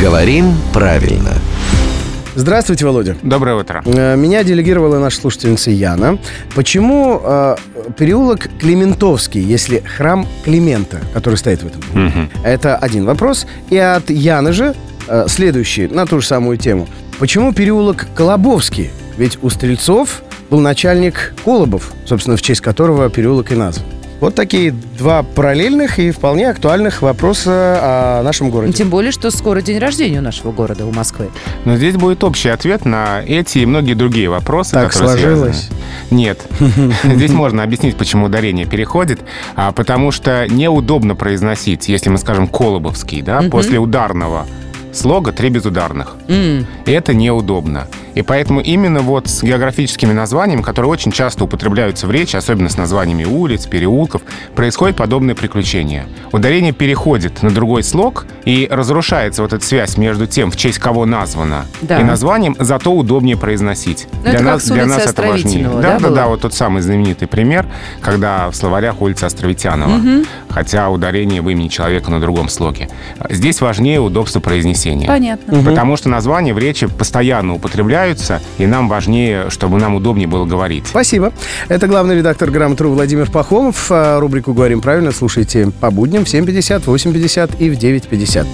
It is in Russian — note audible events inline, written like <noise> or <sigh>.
Говорим правильно. Здравствуйте, Володя. Доброе утро. Э, Меня делегировала наша слушательница Яна. Почему э, переулок Климентовский, если храм Климента, который стоит в этом? Мгм. Это один вопрос. И от Яны же э, следующий, на ту же самую тему. Почему переулок Колобовский? Ведь у Стрельцов был начальник Колобов, собственно, в честь которого переулок и назван. Вот такие два параллельных и вполне актуальных вопроса о нашем городе. Тем более, что скоро день рождения у нашего города, у Москвы. Но здесь будет общий ответ на эти и многие другие вопросы, Так сложилось? связаны. Нет. <laughs> Здесь можно объяснить, почему ударение переходит. А, потому что неудобно произносить, если мы скажем «колобовский», да, после ударного слога три безударных. И это неудобно. И поэтому именно вот с географическими названиями, которые очень часто употребляются в речи, особенно с названиями улиц, переулков, происходит подобное приключение. Ударение переходит на другой слог и разрушается вот эта связь между тем, в честь кого названо, Да. и названием, зато удобнее произносить. Ну, это как с улицы Островитинова, да, Да, да, было? да, вот тот самый знаменитый пример, когда в словарях улица Островитянова, хотя ударение в имени человека на другом слоге. Здесь важнее удобство произнесения. Понятно. Потому что названия в речи постоянно употребляются, и нам важнее, чтобы нам удобнее было говорить. Спасибо. Это главный редактор «Грамотру» Владимир Пахомов. А Рубрику «Говорим правильно» слушайте по будням в 7.50, 8.50 и в 9.50.